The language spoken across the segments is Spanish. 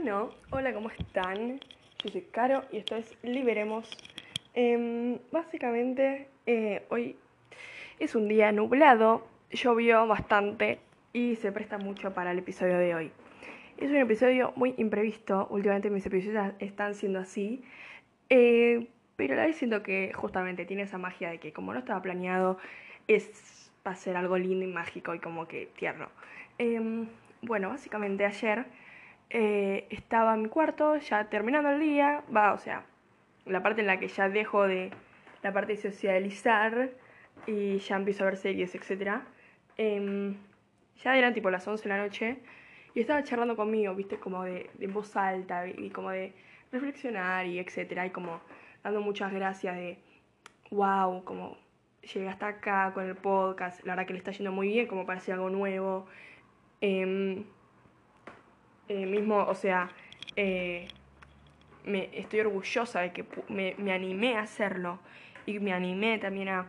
Bueno, hola, ¿cómo están? Yo soy Caro y esto es Liberemos. Em, básicamente, eh, hoy es un día nublado, llovió bastante y se presta mucho para el episodio de hoy. Es un episodio muy imprevisto, últimamente mis episodios están siendo así, eh, pero la vez siento que justamente tiene esa magia de que como no estaba planeado, es, va a ser algo lindo y mágico y como que tierno. Em, bueno, básicamente ayer eh, estaba en mi cuarto, ya terminando el día, va, o sea, la parte en la que ya dejo de la parte de socializar y ya empiezo a ver series, etc. Em, ya eran tipo las 11 de la noche y estaba charlando conmigo, viste, como de, de voz alta y como de reflexionar y etcétera, y como dando muchas gracias de, wow, como llegué hasta acá con el podcast, la verdad que le está yendo muy bien, como parece algo nuevo. Eh, eh, mismo, o sea, eh, me, estoy orgullosa de que me, animé a hacerlo y me animé también a,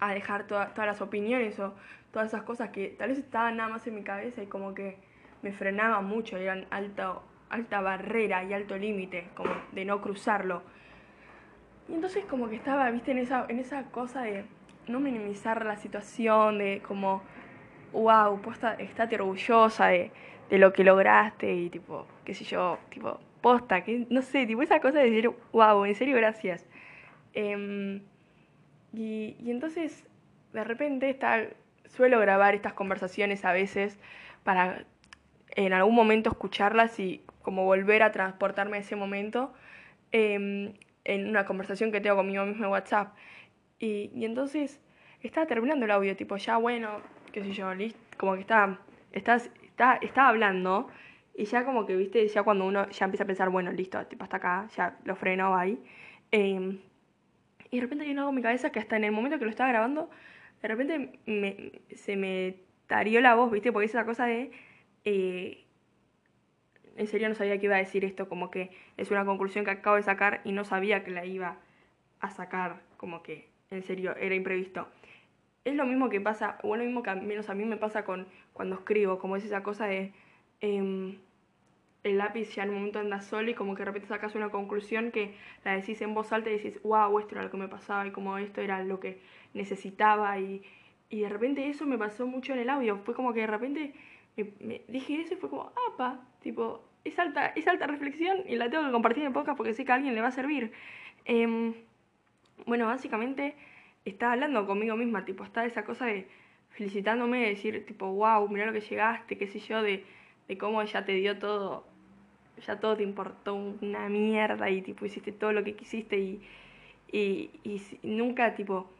a dejar todas las opiniones o todas esas cosas que tal vez estaban nada más en mi cabeza y como que me frenaban mucho, eran alto, alta barrera y alto límite, como de no cruzarlo. Y entonces como que estaba, viste, en esa, en esa cosa de no minimizar la situación, de como, wow, posta, estate orgullosa de, de lo que lograste y tipo, qué sé yo, tipo, posta, que no sé, tipo esa cosa de decir, wow, en serio, gracias. Eh, y, entonces, de repente, está, suelo grabar estas conversaciones a veces para en algún momento escucharlas y como volver a transportarme a ese momento eh, en una conversación que tengo conmigo mismo en WhatsApp. Y, y entonces estaba terminando el audio, tipo, ya bueno, qué sé yo, listo, como que está, estás, está, estaba hablando y ya como que, viste, ya cuando uno ya empieza a pensar, bueno, listo, tipo, hasta acá, ya lo freno ahí. Eh, y de repente hay algo en mi cabeza que hasta en el momento que lo estaba grabando, de repente me, se me tarió la voz, viste, porque es esa cosa de... Eh, en serio no sabía que iba a decir esto, como que es una conclusión que acabo de sacar y no sabía que la iba a sacar, como que en serio era imprevisto. Es lo mismo que pasa, o lo mismo que al menos a mí me pasa con cuando escribo, como es esa cosa de eh, el lápiz ya en un momento anda solo y como que de repente sacas una conclusión que la decís en voz alta y decís, wow, esto era lo que me pasaba y como esto era lo que necesitaba y, y de repente eso me pasó mucho en el audio, fue como que de repente me, me dije eso y fue como, apa, tipo, es alta, es alta reflexión y la tengo que compartir en podcast porque sé que a alguien le va a servir. Eh, bueno, básicamente estaba hablando conmigo misma, tipo, está esa cosa de felicitándome, de decir, tipo, wow, mira lo que llegaste, qué sé yo, de, de cómo ella te dio todo, ya todo te importó una mierda y, tipo, hiciste todo lo que quisiste y, y, y nunca, tipo,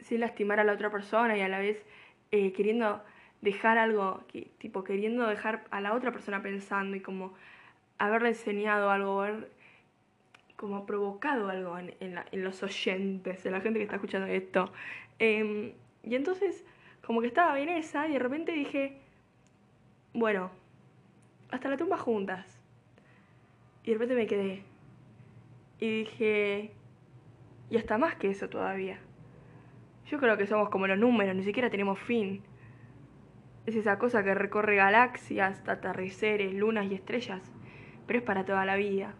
sin lastimar a la otra persona y a la vez eh, queriendo dejar algo, tipo, queriendo dejar a la otra persona pensando y como haberle enseñado algo, haber como provocado algo en, en, la, en, los oyentes, en la gente que está escuchando esto. Eh, y entonces, como que estaba bien esa, y de repente dije, bueno, hasta la tumba juntas. Y de repente me quedé. Y dije, y hasta más que eso todavía. Yo creo que somos como los números, ni siquiera tenemos fin. Es esa cosa que recorre galaxias, atardeceres, lunas y estrellas, pero es para toda la vida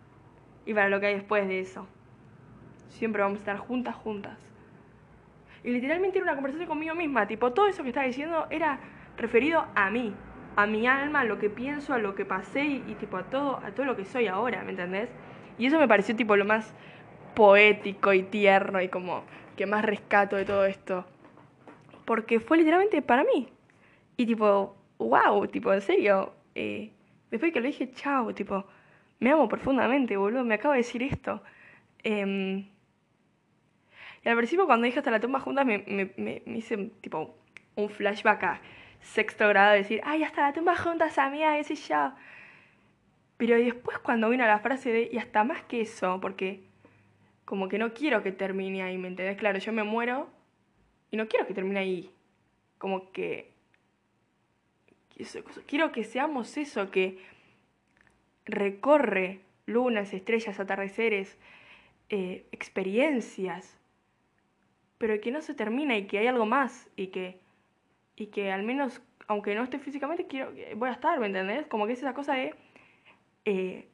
y para lo que hay después de eso. Siempre vamos a estar juntas, juntas. Y literalmente era una conversación conmigo misma, tipo, todo eso que estaba diciendo era referido a mí, a mi alma, a lo que pienso, a lo que pasé y, tipo a todo, a todo lo que soy ahora, ¿me entendés? Y eso me pareció tipo lo más poético y tierno y como que más rescato de todo esto. Porque fue literalmente para mí. Y tipo, wow, tipo, en serio. Eh, después que lo dije, chao, tipo, me amo profundamente, boludo, me acabo de decir esto. Eh, y al principio cuando dije hasta la tumba juntas me, me, me, hice tipo un flashback a sexto grado de decir, ay, hasta la tumba juntas, amiga, qué sé yo. Pero después cuando vino la frase de, y hasta más que eso, porque como que no quiero que termine ahí, ¿me entendés? Claro, yo me muero y no quiero que termine ahí. Como que... Quiero que seamos eso, que recorre lunas, estrellas, atardeceres, eh, experiencias, pero que no se termina y que hay algo más y que, y que al menos, aunque no esté físicamente, quiero, voy a estar, ¿me entendés? Como que es esa cosa de eh,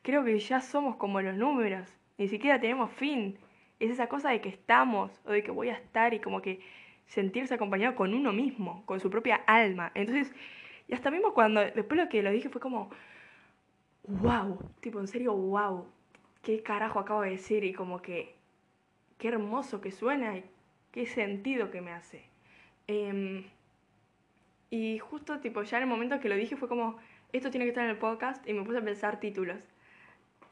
creo que ya somos como los números, ni siquiera tenemos fin. Es esa cosa de que estamos o de que voy a estar y como que sentirse acompañado con uno mismo, con su propia alma. Entonces, y hasta mismo cuando, después lo que lo dije fue como, wow, tipo, en serio, wow, qué carajo acabo de decir y como que, qué hermoso que suena y qué sentido que me hace. Em, y justo, tipo, ya en el momento que lo dije fue como, esto tiene que estar en el podcast y me puse a pensar títulos.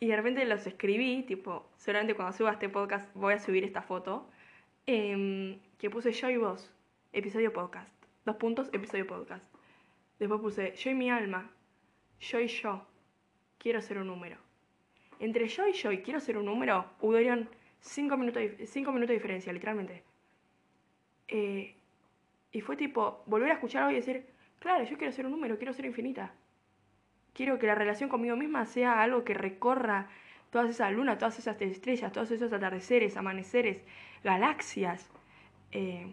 Y de repente los escribí, tipo, seguramente cuando suba este podcast voy a subir esta foto, em, que puse yo y vos, episodio podcast. Dos puntos, episodio podcast. Después puse yo y mi alma, yo y yo, quiero ser un número. Entre yo y yo y quiero ser un número, hubieron cinco minutos, cinco minutos de diferencia, literalmente. Eh, y fue tipo, volver a escucharlo y decir, claro, yo quiero ser un número, quiero ser infinita. Quiero que la relación conmigo misma sea algo que recorra todas esas lunas, todas esas estrellas, todos esos atardeceres, amaneceres, galaxias, eh,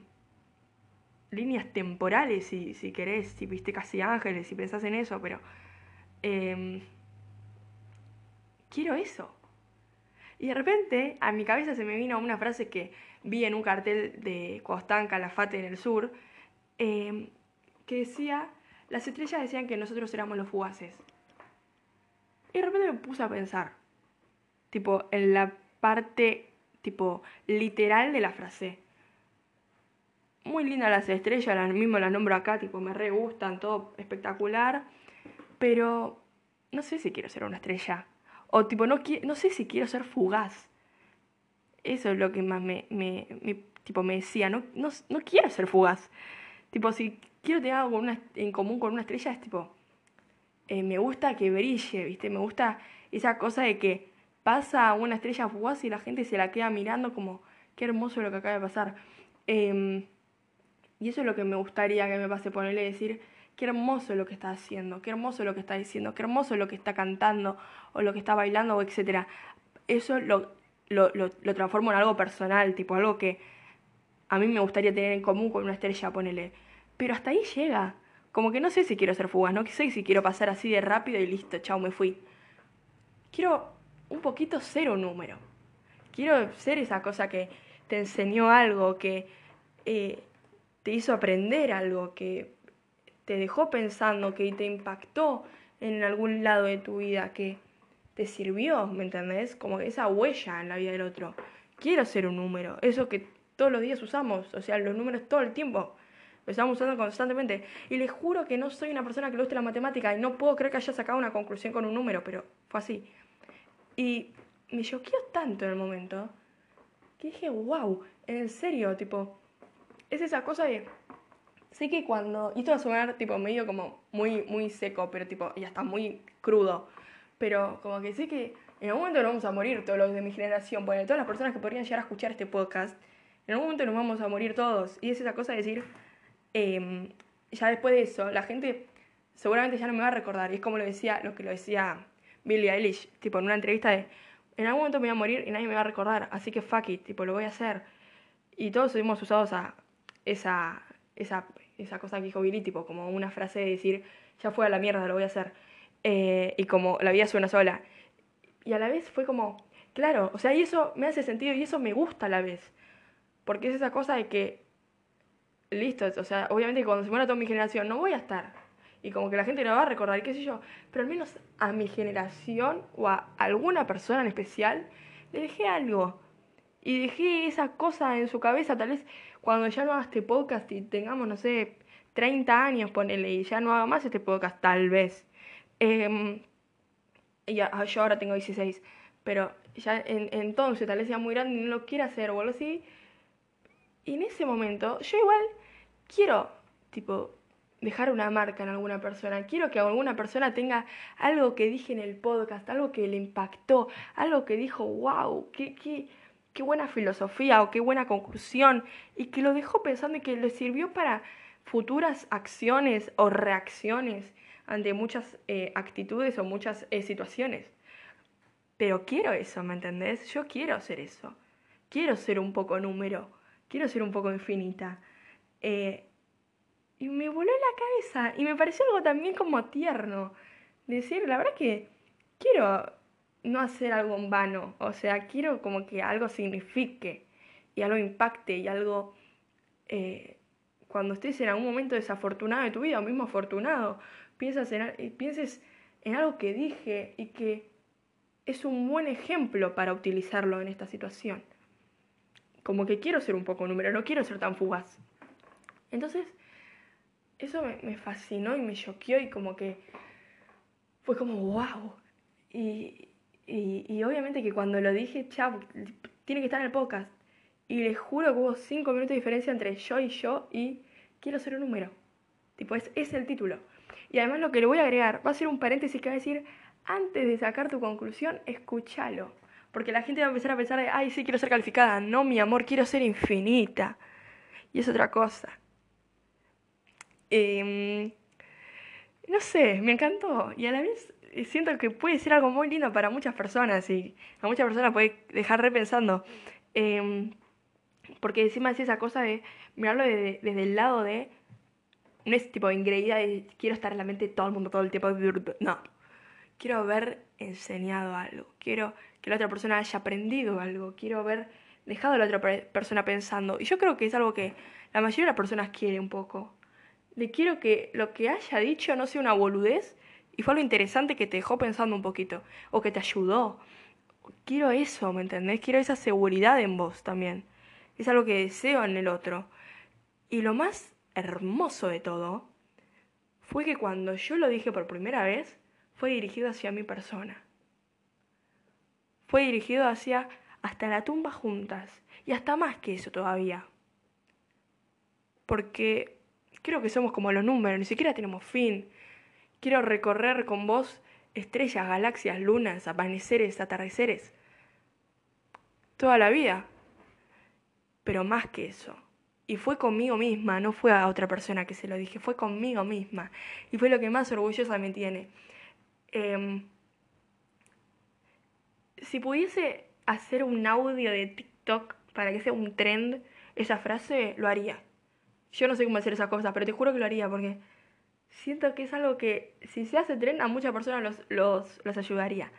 líneas temporales, si, si querés, si viste casi ángeles, si pensás en eso, pero em, quiero eso. Y de repente a mi cabeza se me vino una frase que vi en un cartel de Costán Calafate en el sur, em, que decía, las estrellas decían que nosotros éramos los fugaces. Y de repente me puse a pensar, tipo, en la parte, tipo, literal de la frase. Muy lindas las estrellas, las mismo las nombro acá, tipo, me re gustan, todo espectacular, pero no sé si quiero ser una estrella. O tipo, no, no sé si quiero ser fugaz. Eso es lo que más me, me, tipo, me decía, no, no, no, quiero ser fugaz. Tipo, si quiero tener algo en común con una estrella, es tipo, eh, me gusta que brille, ¿viste? Me gusta esa cosa de que pasa una estrella fugaz y la gente se la queda mirando como, qué hermoso lo que acaba de pasar. Em, y eso es lo que me gustaría que me pase, ponerle decir, qué hermoso lo que está haciendo, qué hermoso lo que está diciendo, qué hermoso lo que está cantando o lo que está bailando, etc. Eso lo, lo, lo, lo transformo en algo personal, tipo algo que a mí me gustaría tener en común con una estrella, ponele. Pero hasta ahí llega. Como que no sé si quiero ser fugaz, no sé si quiero pasar así de rápido y listo, chao, me fui. Quiero un poquito ser un número. Quiero ser esa cosa que te enseñó algo, que eh, te hizo aprender algo, que te dejó pensando, que te impactó en algún lado de tu vida, que te sirvió, ¿me entendés? Como esa huella en la vida del otro. Quiero ser un número, eso que todos los días usamos, o sea, los números todo el tiempo. Estamos usando constantemente. Y les juro que no soy una persona que le guste la matemática y no puedo creer que haya sacado una conclusión con un número, pero fue así. Y me choqueó tanto en el momento que dije, wow, en serio, tipo, es esa cosa de... Sé que cuando... Y esto va a sonar tipo medio como muy, muy seco, pero tipo, ya está muy crudo. Pero como que sé que en algún momento nos vamos a morir todos los de mi generación, porque todas las personas que podrían llegar a escuchar este podcast, en algún momento nos vamos a morir todos. Y es esa cosa de decir, Em, ya después de eso, la gente seguramente ya no me va a recordar. Y es como lo decía, lo que lo decía Billie Eilish, tipo en una entrevista de, en algún momento me voy a morir y nadie me va a recordar, así que fuck it, tipo lo voy a hacer. Y todos hemos usado esa, esa, esa, esa cosa que dijo Billie, tipo como una frase de decir, ya fue a la mierda, lo voy a hacer. Eh, y como la vida es una sola. Y a la vez fue como, claro, o sea, y eso me hace sentido y eso me gusta a la vez. Porque es esa cosa de que listo, o sea, obviamente cuando se muera toda mi generación no voy a estar. Y como que la gente no va a recordar, qué sé yo. Pero al menos a mi generación o a alguna persona en especial le dejé algo. Y dejé esa cosa en su cabeza, tal vez cuando ya no haga este podcast y tengamos, no sé, 30 años, ponele, y ya no haga más este podcast, tal vez. Eh, y ya, yo ahora tengo 16, pero ya en, entonces tal vez sea muy grande y no lo quiera hacer o algo así. Y en ese momento, yo igual quiero, tipo, dejar una marca en alguna persona. Quiero que alguna persona tenga algo que dije en el podcast, algo que le impactó, algo que dijo, wow, qué, qué, qué buena filosofía o qué buena conclusión. Y que lo dejó pensando y que le sirvió para futuras acciones o reacciones ante muchas eh, actitudes o muchas eh, situaciones. Pero quiero eso, ¿me entendés? Yo quiero ser eso. Quiero ser un poco número. Quiero ser un poco infinita. Eh, y me voló la cabeza y me pareció algo también como tierno. decir, la verdad que quiero no hacer algo en vano, o sea, quiero como que algo signifique y algo impacte y algo... Eh, cuando estés en algún momento desafortunado de tu vida o mismo afortunado, piensas en, pienses en algo que dije y que es un buen ejemplo para utilizarlo en esta situación. Como que quiero ser un poco número, no quiero ser tan fugaz. Entonces, eso me, fascinó y me choqueó y como que fue como wow. Y, obviamente que cuando lo dije, chao, tiene que estar en el podcast. Y les juro que hubo cinco minutos de diferencia entre yo y yo y quiero ser un número. Tipo, es, es el título. Y además lo que le voy a agregar va a ser un paréntesis que va a decir, antes de sacar tu conclusión, escúchalo. Porque la gente va a empezar a pensar, ay, sí, quiero ser calificada. No, mi amor, quiero ser infinita. Y es otra cosa. Em, no sé, me encantó. Y a la vez siento que puede ser algo muy lindo para muchas personas. Y a muchas personas puede dejar repensando. Eh, porque encima es esa cosa de mirarlo desde, desde el lado de. No es tipo ingreída de quiero estar en la mente de todo el mundo todo el tiempo. No. Quiero haber enseñado algo. Quiero que la otra persona haya aprendido algo. Quiero haber dejado a la otra persona pensando. Y yo creo que es algo que la mayoría de las personas quiere un poco. Le quiero que lo que haya dicho no sea una boludez y fue algo interesante que te dejó pensando un poquito. O que te ayudó. Quiero eso, ¿me entendés? Quiero esa seguridad en vos también es algo que deseo en el otro. Y lo más hermoso de todo fue que cuando yo lo dije por primera vez, fue dirigido hacia mi persona. Fue dirigido hacia hasta la tumba juntas. Y hasta más que eso todavía. Porque creo que somos como los números, ni siquiera tenemos fin. Quiero recorrer con vos estrellas, galaxias, lunas, amaneceres, atardeceres. Toda la vida pero más que eso. Y fue conmigo misma, no fue a otra persona que se lo dije, fue conmigo misma. Y fue lo que más orgullosa me tiene. Em, si pudiese hacer un audio de TikTok para que sea un trend, esa frase lo haría. Yo no sé cómo hacer esas cosas, pero te juro que lo haría porque siento que es algo que si se hace trend a muchas personas los, los, los ayudaría.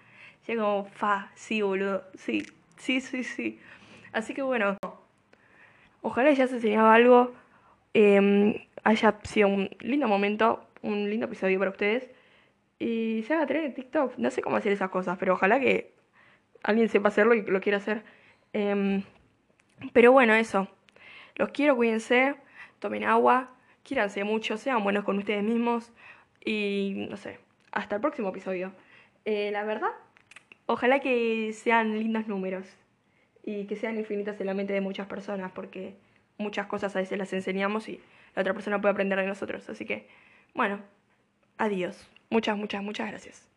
Sería como, fa, sí, boludo, sí, sí, sí, sí. Así que bueno. Ojalá ya se enseñado algo, em, haya sido un lindo momento, un lindo episodio para ustedes. Y se haga tener en TikTok. No sé cómo hacer esas cosas, pero ojalá que alguien sepa hacerlo y lo quiera hacer. Em, pero bueno, eso. Los quiero, cuídense, tomen agua, quíranse mucho, sean buenos con ustedes mismos. Y no sé, hasta el próximo episodio. Eh, la verdad, ojalá que sean lindos números y que sean infinitas en la mente de muchas personas, porque muchas cosas a veces las enseñamos y la otra persona puede aprender de nosotros. Así que, bueno, adiós. Muchas, muchas, muchas gracias.